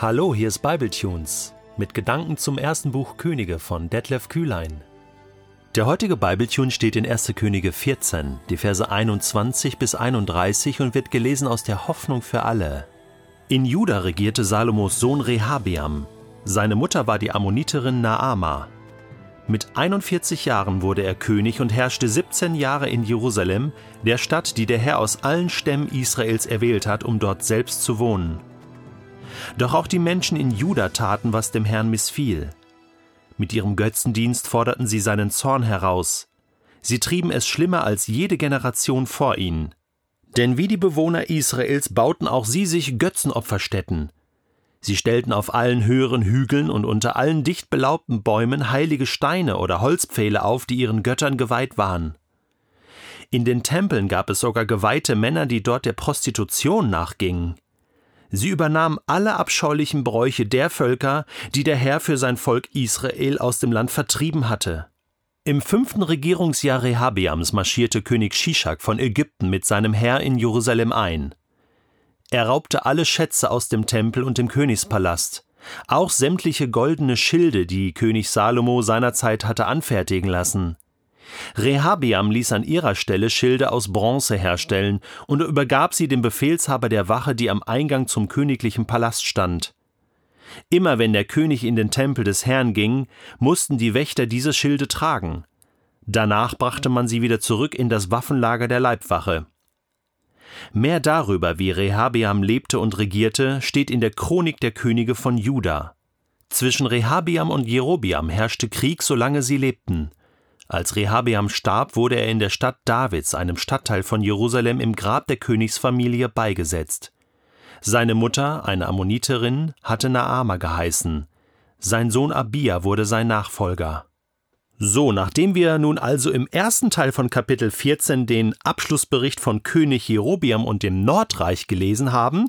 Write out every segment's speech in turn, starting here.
Hallo, hier ist Bibletunes mit Gedanken zum ersten Buch Könige von Detlef Kühlein. Der heutige Bibletune steht in 1. Könige 14, die Verse 21 bis 31 und wird gelesen aus der Hoffnung für alle. In Juda regierte Salomos Sohn Rehabeam. Seine Mutter war die Ammoniterin Naama. Mit 41 Jahren wurde er König und herrschte 17 Jahre in Jerusalem, der Stadt, die der Herr aus allen Stämmen Israels erwählt hat, um dort selbst zu wohnen. Doch auch die Menschen in Juda taten, was dem Herrn missfiel. Mit ihrem Götzendienst forderten sie seinen Zorn heraus. Sie trieben es schlimmer als jede Generation vor ihnen. Denn wie die Bewohner Israels bauten auch sie sich Götzenopferstätten. Sie stellten auf allen höheren Hügeln und unter allen dicht belaubten Bäumen heilige Steine oder Holzpfähle auf, die ihren Göttern geweiht waren. In den Tempeln gab es sogar geweihte Männer, die dort der Prostitution nachgingen. Sie übernahmen alle abscheulichen Bräuche der Völker, die der Herr für sein Volk Israel aus dem Land vertrieben hatte. Im fünften Regierungsjahr Rehabeams marschierte König Shishak von Ägypten mit seinem Heer in Jerusalem ein. Er raubte alle Schätze aus dem Tempel und dem Königspalast, auch sämtliche goldene Schilde, die König Salomo seinerzeit hatte anfertigen lassen. Rehabeam ließ an ihrer Stelle Schilde aus Bronze herstellen und übergab sie dem Befehlshaber der Wache, die am Eingang zum königlichen Palast stand. Immer wenn der König in den Tempel des Herrn ging, mussten die Wächter diese Schilde tragen. Danach brachte man sie wieder zurück in das Waffenlager der Leibwache. Mehr darüber, wie Rehabeam lebte und regierte, steht in der Chronik der Könige von Juda. Zwischen Rehabeam und Jerobiam herrschte Krieg, solange sie lebten. Als Rehabeam starb, wurde er in der Stadt Davids, einem Stadtteil von Jerusalem, im Grab der Königsfamilie beigesetzt. Seine Mutter, eine Ammoniterin, hatte Naama geheißen. Sein Sohn Abia wurde sein Nachfolger. So, nachdem wir nun also im ersten Teil von Kapitel 14 den Abschlussbericht von König Jerobiam und dem Nordreich gelesen haben,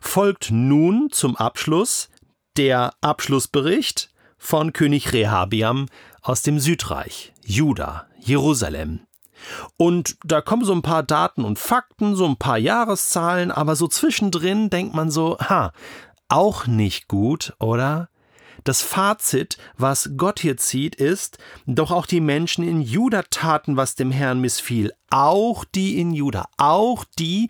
folgt nun zum Abschluss der Abschlussbericht von König Rehabiam aus dem Südreich, Juda, Jerusalem. Und da kommen so ein paar Daten und Fakten, so ein paar Jahreszahlen, aber so zwischendrin denkt man so, ha, auch nicht gut, oder? Das Fazit, was Gott hier zieht, ist, doch auch die Menschen in Juda taten, was dem Herrn missfiel. Auch die in Juda, auch die,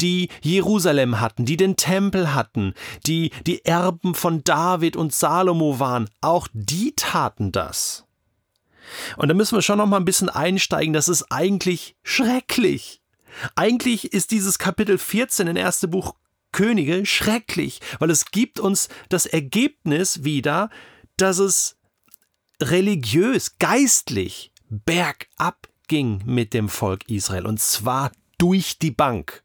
die Jerusalem hatten, die den Tempel hatten, die die Erben von David und Salomo waren, auch die taten das. Und da müssen wir schon noch mal ein bisschen einsteigen, das ist eigentlich schrecklich. Eigentlich ist dieses Kapitel 14 in erste Buch Könige schrecklich, weil es gibt uns das Ergebnis wieder, dass es religiös, geistlich bergab ging mit dem Volk Israel und zwar durch die Bank.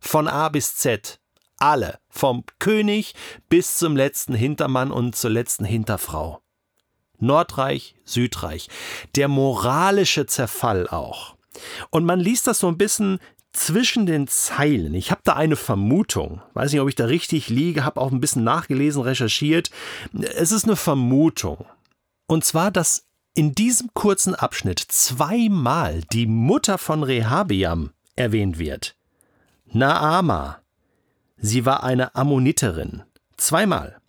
Von A bis Z. Alle. Vom König bis zum letzten Hintermann und zur letzten Hinterfrau. Nordreich, Südreich. Der moralische Zerfall auch. Und man liest das so ein bisschen zwischen den Zeilen. Ich habe da eine Vermutung. Weiß nicht, ob ich da richtig liege, habe auch ein bisschen nachgelesen, recherchiert. Es ist eine Vermutung. Und zwar, dass in diesem kurzen Abschnitt zweimal die Mutter von Rehabeam erwähnt wird. Naama. Sie war eine Ammoniterin. Zweimal.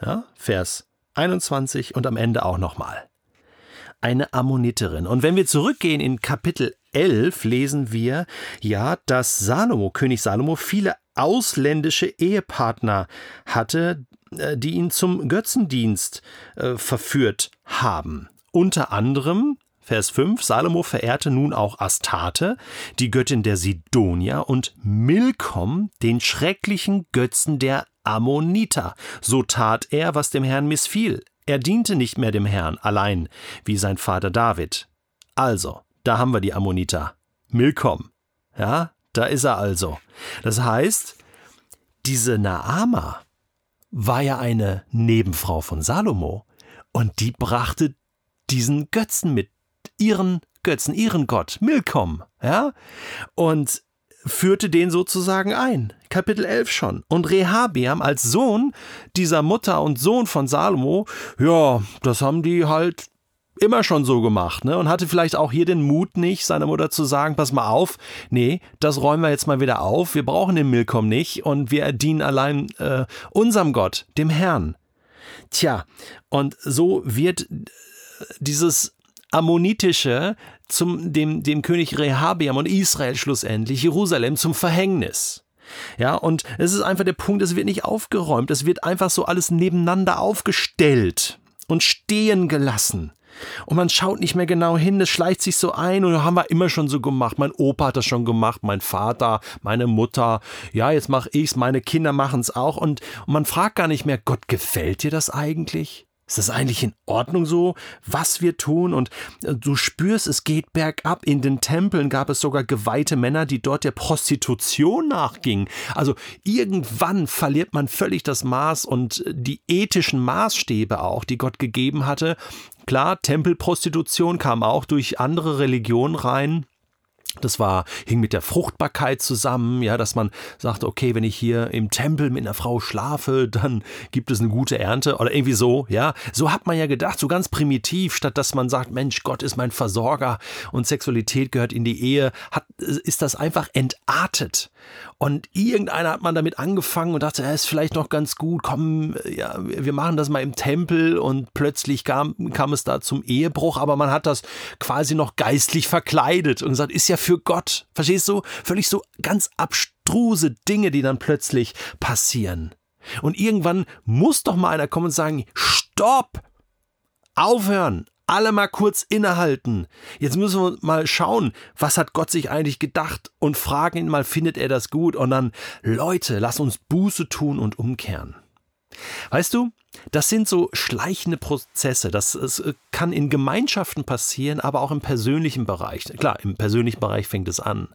Ja, Vers 21 und am Ende auch nochmal. Eine Ammoniterin. Und wenn wir zurückgehen in Kapitel 11 lesen wir ja, dass Salomo, König Salomo, viele ausländische Ehepartner hatte, äh, die ihn zum Götzendienst äh, verführt haben. Unter anderem Vers 5, Salomo verehrte nun auch Astarte, die Göttin der Sidonier, und Milkom, den schrecklichen Götzen der Ammoniter. So tat er, was dem Herrn missfiel. Er diente nicht mehr dem Herrn allein, wie sein Vater David. Also, da haben wir die Ammoniter. Milkom. Ja, da ist er also. Das heißt, diese Naama war ja eine Nebenfrau von Salomo und die brachte diesen Götzen mit, ihren Götzen, ihren Gott, Milkom, ja, und führte den sozusagen ein. Kapitel 11 schon. Und Rehabiam als Sohn dieser Mutter und Sohn von Salomo, ja, das haben die halt immer schon so gemacht, ne? Und hatte vielleicht auch hier den Mut nicht, seiner Mutter zu sagen, pass mal auf, nee, das räumen wir jetzt mal wieder auf, wir brauchen den Milkom nicht und wir dienen allein äh, unserem Gott, dem Herrn. Tja, und so wird dieses Ammonitische zum dem, dem König Rehabiam und Israel schlussendlich, Jerusalem zum Verhängnis. Ja, und es ist einfach der Punkt, es wird nicht aufgeräumt, es wird einfach so alles nebeneinander aufgestellt und stehen gelassen. Und man schaut nicht mehr genau hin, es schleicht sich so ein und haben wir immer schon so gemacht. Mein Opa hat das schon gemacht, mein Vater, meine Mutter. Ja, jetzt mache ich's, meine Kinder machen es auch. Und, und man fragt gar nicht mehr, Gott, gefällt dir das eigentlich? Ist das eigentlich in Ordnung so, was wir tun? Und äh, du spürst, es geht bergab. In den Tempeln gab es sogar geweihte Männer, die dort der Prostitution nachgingen. Also irgendwann verliert man völlig das Maß und äh, die ethischen Maßstäbe auch, die Gott gegeben hatte. Klar, Tempelprostitution kam auch durch andere Religionen rein. Das war, hing mit der Fruchtbarkeit zusammen, ja, dass man sagt, okay, wenn ich hier im Tempel mit einer Frau schlafe, dann gibt es eine gute Ernte oder irgendwie so, ja. So hat man ja gedacht, so ganz primitiv, statt dass man sagt, Mensch, Gott ist mein Versorger und Sexualität gehört in die Ehe, hat, ist das einfach entartet. Und irgendeiner hat man damit angefangen und dachte, ja, ist vielleicht noch ganz gut, komm, ja, wir machen das mal im Tempel und plötzlich kam, kam es da zum Ehebruch, aber man hat das quasi noch geistlich verkleidet und gesagt, ist ja für Gott. Verstehst du? Völlig so ganz abstruse Dinge, die dann plötzlich passieren. Und irgendwann muss doch mal einer kommen und sagen, stopp! Aufhören! Alle mal kurz innehalten. Jetzt müssen wir mal schauen, was hat Gott sich eigentlich gedacht und fragen ihn mal, findet er das gut? Und dann, Leute, lass uns Buße tun und umkehren. Weißt du, das sind so schleichende Prozesse. Das, das äh, kann in Gemeinschaften passieren, aber auch im persönlichen Bereich. Klar, im persönlichen Bereich fängt es an.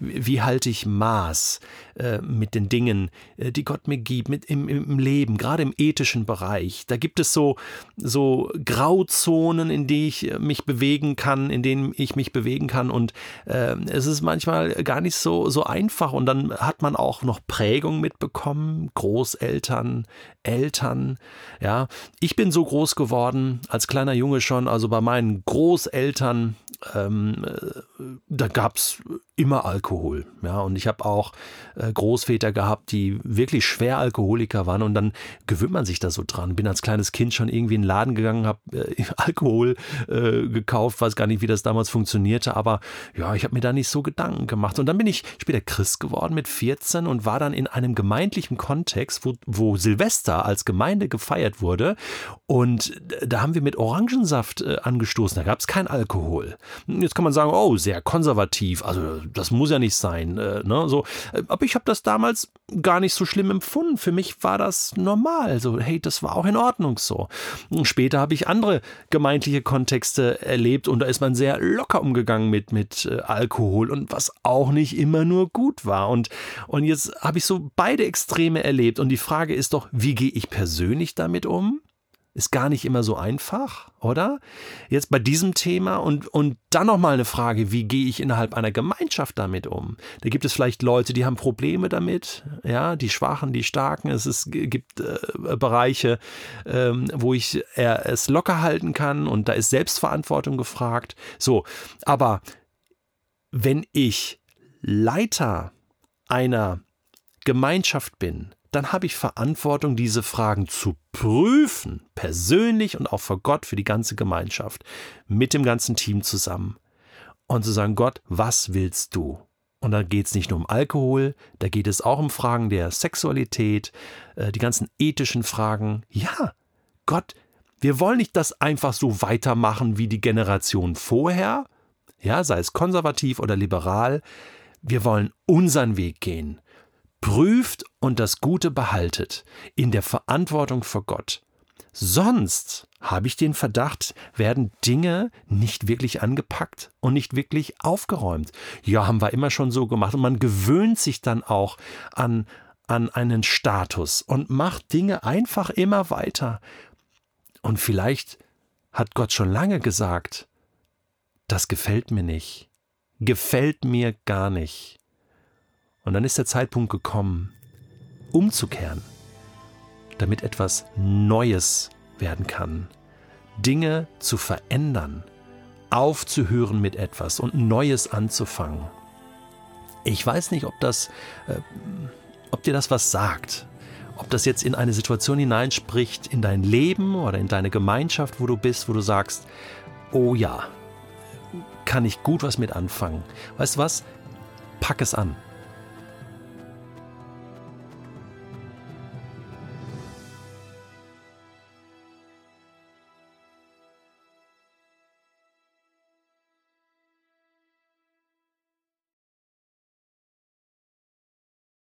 Wie, halte ich Maß äh, mit den Dingen, äh, die Gott mir gibt, mit im, im, Leben, gerade im ethischen Bereich? Da gibt es so, so Grauzonen, in die ich äh, mich bewegen kann, in denen ich mich bewegen kann. Und äh, es ist manchmal gar nicht so, so einfach. Und dann hat man auch noch Prägung mitbekommen, Großeltern, Eltern. Ja, ich bin so groß geworden, als kleiner Junge schon, also bei meinen Großeltern, ähm, äh, da gab es immer Alkohol. Ja, und ich habe auch äh, Großväter gehabt, die wirklich schwer Alkoholiker waren und dann gewöhnt man sich da so dran. Bin als kleines Kind schon irgendwie in den Laden gegangen, habe äh, Alkohol äh, gekauft, weiß gar nicht, wie das damals funktionierte, aber ja, ich habe mir da nicht so Gedanken gemacht. Und dann bin ich später Christ geworden mit 14 und war dann in einem gemeindlichen Kontext, wo, wo Silvester als Gemeinde gefeiert wurde und da haben wir mit Orangensaft äh, angestoßen. Da gab es kein Alkohol. Jetzt kann man sagen, oh, sehr konservativ. Also das muss ja nicht sein. Äh, ne? so, aber ich habe das damals gar nicht so schlimm empfunden. Für mich war das normal. So, hey, das war auch in Ordnung so. Und später habe ich andere gemeindliche Kontexte erlebt und da ist man sehr locker umgegangen mit, mit äh, Alkohol und was auch nicht immer nur gut war. Und, und jetzt habe ich so beide Extreme erlebt. Und die Frage ist doch, wie gehe ich persönlich damit um? Ist gar nicht immer so einfach, oder? Jetzt bei diesem Thema und, und dann nochmal eine Frage, wie gehe ich innerhalb einer Gemeinschaft damit um? Da gibt es vielleicht Leute, die haben Probleme damit, ja, die Schwachen, die Starken. Es ist, gibt äh, Bereiche, ähm, wo ich äh, es locker halten kann und da ist Selbstverantwortung gefragt. So, aber wenn ich Leiter einer Gemeinschaft bin, dann habe ich Verantwortung, diese Fragen zu prüfen, persönlich und auch vor Gott, für die ganze Gemeinschaft, mit dem ganzen Team zusammen. Und zu sagen, Gott, was willst du? Und da geht es nicht nur um Alkohol, da geht es auch um Fragen der Sexualität, äh, die ganzen ethischen Fragen. Ja, Gott, wir wollen nicht das einfach so weitermachen wie die Generation vorher, ja, sei es konservativ oder liberal. Wir wollen unseren Weg gehen prüft und das Gute behaltet, in der Verantwortung vor Gott. Sonst habe ich den Verdacht, werden Dinge nicht wirklich angepackt und nicht wirklich aufgeräumt. Ja, haben wir immer schon so gemacht. Und man gewöhnt sich dann auch an, an einen Status und macht Dinge einfach immer weiter. Und vielleicht hat Gott schon lange gesagt, das gefällt mir nicht, gefällt mir gar nicht. Und dann ist der Zeitpunkt gekommen, umzukehren, damit etwas Neues werden kann, Dinge zu verändern, aufzuhören mit etwas und Neues anzufangen. Ich weiß nicht, ob das, äh, ob dir das was sagt. Ob das jetzt in eine Situation hineinspricht, in dein Leben oder in deine Gemeinschaft, wo du bist, wo du sagst, oh ja, kann ich gut was mit anfangen. Weißt du was? Pack es an.